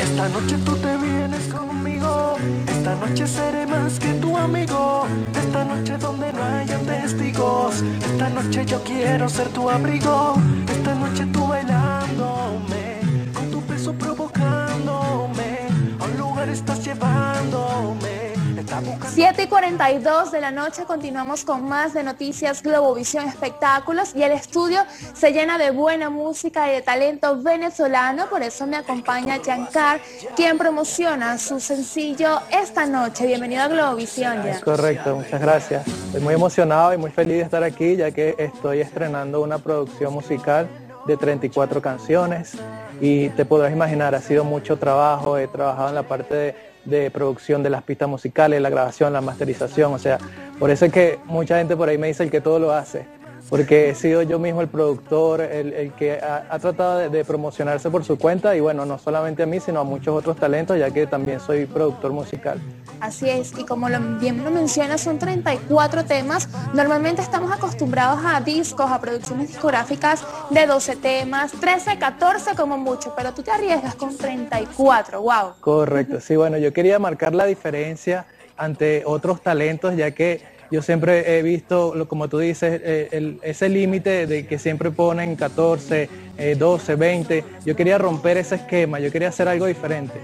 Esta noche tú te vienes conmigo. Esta noche seré más que tu amigo. Esta noche donde no hayan testigos. Esta noche yo quiero ser tu abrigo. Esta noche tú 7 y 42 de la noche continuamos con más de noticias Globovisión Espectáculos y el estudio se llena de buena música y de talento venezolano, por eso me acompaña Giancar, quien promociona su sencillo esta noche. Bienvenido a Globovisión. Es correcto, muchas gracias. Estoy muy emocionado y muy feliz de estar aquí ya que estoy estrenando una producción musical de 34 canciones y te podrás imaginar, ha sido mucho trabajo, he trabajado en la parte de producción de las pistas musicales, la grabación, la masterización, o sea, por eso es que mucha gente por ahí me dice el que todo lo hace porque he sido yo mismo el productor, el, que ha, tratado de, promocionarse por su cuenta y bueno, no solamente a mí, sino a muchos otros talentos, ya que también soy productor musical. Así es, y como lo, bien lo menciona, son 34 temas. Normalmente estamos acostumbrados a discos, a producciones discográficas de 12 temas, 13, 14 como mucho, pero tú te arriesgas con 34, wow. Correcto, sí, bueno, yo quería marcar la diferencia ante otros talentos, ya que yo siempre he visto, como tú dices, eh, ese límite de que siempre ponen 14, 12, 20. Yo quería romper ese esquema, yo quería hacer algo diferente.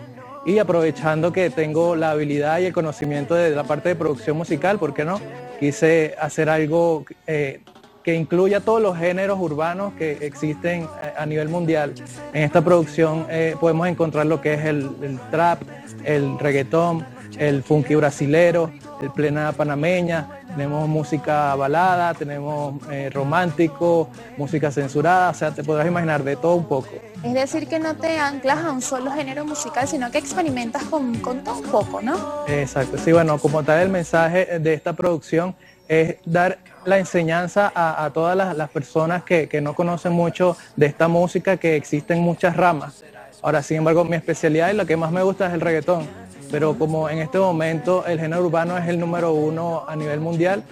Y aprovechando que tengo la habilidad y el conocimiento de la parte de producción musical, ¿por qué no? Quise hacer algo eh, que incluya todos los géneros urbanos que existen a nivel mundial. En esta producción eh, podemos encontrar lo que es el, trap, el reggaetón, el funky brasilero, plena panameña, tenemos música balada, tenemos eh, romántico, música censurada, o sea, te podrás imaginar de todo un poco. Es decir, que no te anclas a un solo género musical, sino que experimentas con, todo un poco, ¿no? Exacto, sí, bueno, como tal el mensaje de esta producción es dar la enseñanza a, todas las, personas que, que no conocen mucho de esta música, que existen muchas ramas. Ahora, sin embargo, mi especialidad y lo que más me gusta es el reggaetón pero como en este momento el género urbano es el número uno a nivel mundial,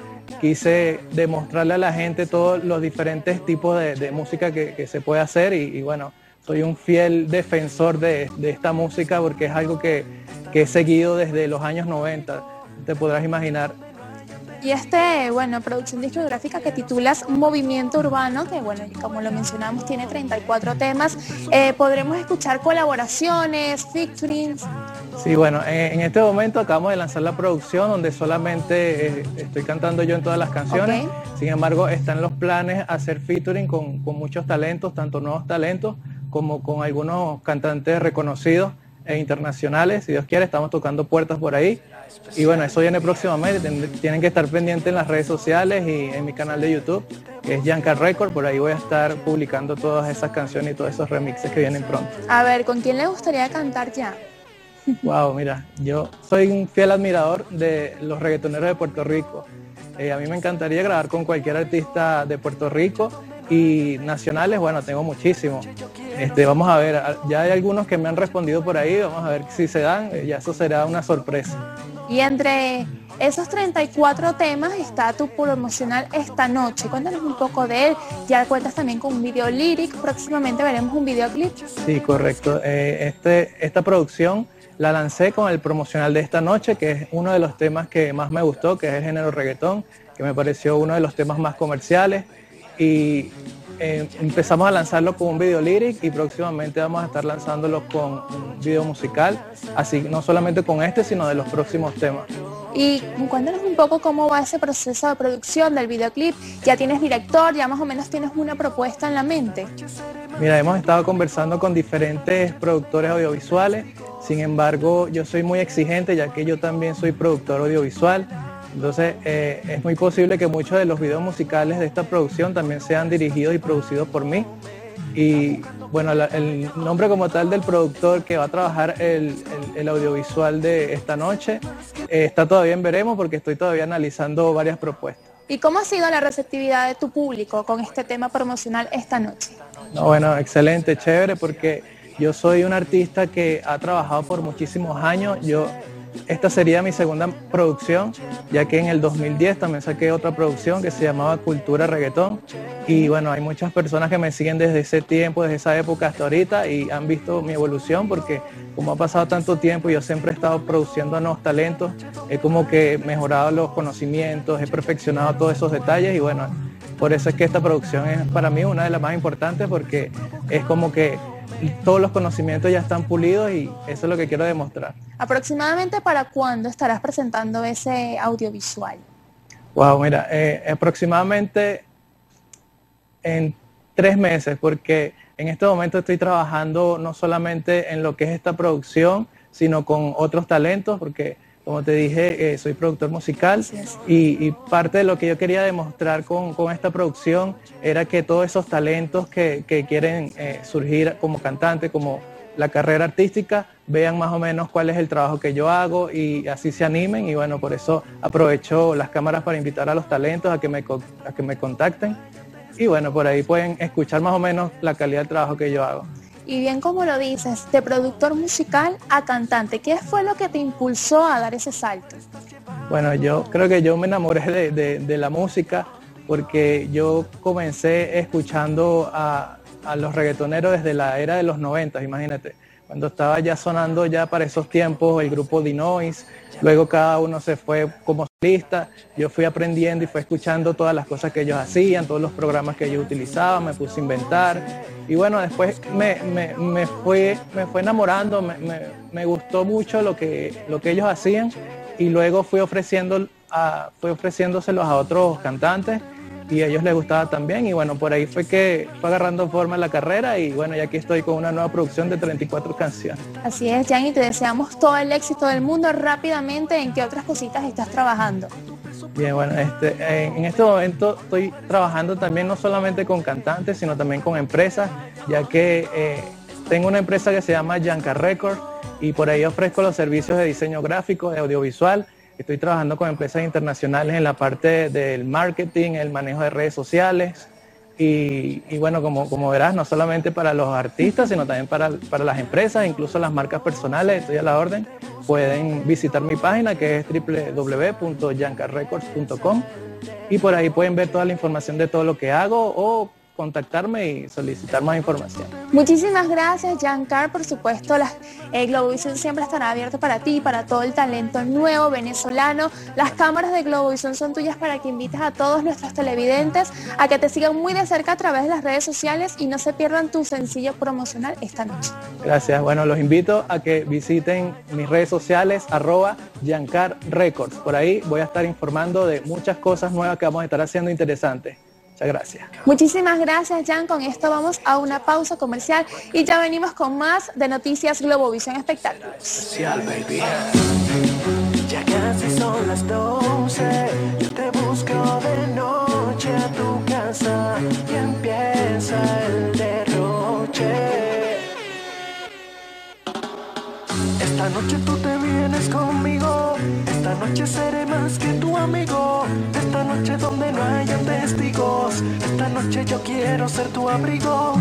quise demostrarle a la gente todos los diferentes tipos de, música que, se puede hacer y, bueno, soy un fiel defensor de, esta música porque es algo que, he seguido desde los años 90, te podrás imaginar y este, bueno, producción discográfica que titulas Movimiento Urbano, que bueno, como lo mencionamos, tiene 34 temas. Eh, ¿Podremos escuchar colaboraciones, featurings? Sí, bueno, en este momento acabamos de lanzar la producción donde solamente eh, estoy cantando yo en todas las canciones. Sin embargo, están los planes hacer featuring con, con muchos talentos, tanto nuevos talentos como con algunos cantantes reconocidos e internacionales. Si Dios quiere, estamos tocando puertas por ahí. Y bueno, eso viene próximamente. Tienen que estar pendientes en las redes sociales y en mi canal de YouTube, que es Yanka Record. Por ahí voy a estar publicando todas esas canciones y todos esos remixes que vienen pronto. A ver, ¿con quién le gustaría cantar ya? Wow, mira, yo soy un fiel admirador de los reggaetoneros de Puerto Rico. Eh, a mí me encantaría grabar con cualquier artista de Puerto Rico y nacionales, bueno, tengo muchísimos. Este, vamos a ver, ya hay algunos que me han respondido por ahí, vamos a ver si se dan, ya eso será una sorpresa. Y entre esos 34 temas está tu promocional esta noche. Cuéntanos un poco de él. Ya cuentas también con un video lyric. Próximamente veremos un videoclip. Sí, correcto. Eh, este, esta producción la lancé con el promocional de esta noche, que es uno de los temas que más me gustó, que es el género reggaetón, que me pareció uno de los temas más comerciales. Y eh, empezamos a lanzarlo con un video lyric y próximamente vamos a estar lanzándolo con un video musical, así no solamente con este, sino de los próximos temas. Y cuéntanos un poco cómo va ese proceso de producción del videoclip. ¿Ya tienes director? ¿Ya más o menos tienes una propuesta en la mente? Mira, hemos estado conversando con diferentes productores audiovisuales. Sin embargo, yo soy muy exigente ya que yo también soy productor audiovisual. Entonces eh, es muy posible que muchos de los videos musicales de esta producción también sean dirigidos y producidos por mí. Y bueno, el nombre como tal del productor que va a trabajar el, audiovisual de esta noche eh, está todavía en veremos porque estoy todavía analizando varias propuestas. ¿Y cómo ha sido la receptividad de tu público con este tema promocional esta noche? bueno, excelente, chévere, porque yo soy un artista que ha trabajado por muchísimos años. Yo esta sería mi segunda producción, ya que en el 2010 también saqué otra producción que se llamaba Cultura Reggaetón. Y bueno, hay muchas personas que me siguen desde ese tiempo, desde esa época hasta ahorita y han visto mi evolución porque como ha pasado tanto tiempo, yo siempre he estado produciendo nuevos talentos, he como que mejorado los conocimientos, he perfeccionado todos esos detalles y bueno, por eso es que esta producción es para mí una de las más importantes porque es como que todos los conocimientos ya están pulidos y eso es lo que quiero demostrar. ¿Aproximadamente para cuándo estarás presentando ese audiovisual? Wow, mira, eh, aproximadamente en tres meses, porque en este momento estoy trabajando no solamente en lo que es esta producción, sino con otros talentos, porque como te dije, eh, soy productor musical y, parte de lo que yo quería demostrar con, esta producción era que todos esos talentos que, quieren eh, surgir como cantante, como la carrera artística, vean más o menos cuál es el trabajo que yo hago y así se animen y bueno, por eso aprovecho las cámaras para invitar a los talentos a que me, a que me contacten y bueno, por ahí pueden escuchar más o menos la calidad del trabajo que yo hago. Y bien como lo dices, de productor musical a cantante, ¿qué fue lo que te impulsó a dar ese salto? Bueno, yo creo que yo me enamoré de, la música porque yo comencé escuchando a, los reggaetoneros desde la era de los 90, imagínate, cuando estaba ya sonando ya para esos tiempos el grupo Dinois, luego cada uno se fue como solista, yo fui aprendiendo y fui escuchando todas las cosas que ellos hacían, todos los programas que ellos utilizaban, me puse a inventar. Y bueno, después me, me, me fue, me fue enamorando, me, me, gustó mucho lo que, lo que ellos hacían y luego fui, ofreciendo a, fui ofreciéndoselos a otros cantantes y a ellos les gustaba también y bueno, por ahí fue que fue agarrando forma la carrera y bueno, ya aquí estoy con una nueva producción de 34 canciones. Así es, Jan, y te deseamos todo el éxito del mundo rápidamente. ¿En qué otras cositas estás trabajando? Bien, bueno, este, en este momento estoy trabajando también no solamente con cantantes, sino también con empresas, ya que eh, tengo una empresa que se llama Yanka Records y por ahí ofrezco los servicios de diseño gráfico, de audiovisual. Estoy trabajando con empresas internacionales en la parte del marketing, el manejo de redes sociales, y, bueno, como, como, verás, no solamente para los artistas, sino también para, para, las empresas, incluso las marcas personales, estoy a la orden. Pueden visitar mi página que es www.yancarrecords.com y por ahí pueden ver toda la información de todo lo que hago o contactarme y solicitar más información. Muchísimas gracias, Giancar. Por supuesto, la eh, Globovisión siempre estará abierto para ti, para todo el talento nuevo venezolano. Las cámaras de Globovisión son tuyas para que invites a todos nuestros televidentes a que te sigan muy de cerca a través de las redes sociales y no se pierdan tu sencillo promocional esta noche. Gracias. Bueno, los invito a que visiten mis redes sociales, arroba Giancar Records. Por ahí voy a estar informando de muchas cosas nuevas que vamos a estar haciendo interesantes gracias. Muchísimas gracias, Jan. Con esto vamos a una pausa comercial y ya venimos con más de Noticias Globovisión Espectáculos. Ya casi son las 12, Esta noche tú te vienes conmigo, esta noche seré más que tu amigo, esta noche donde no hayan testigos, esta noche yo quiero ser tu abrigo,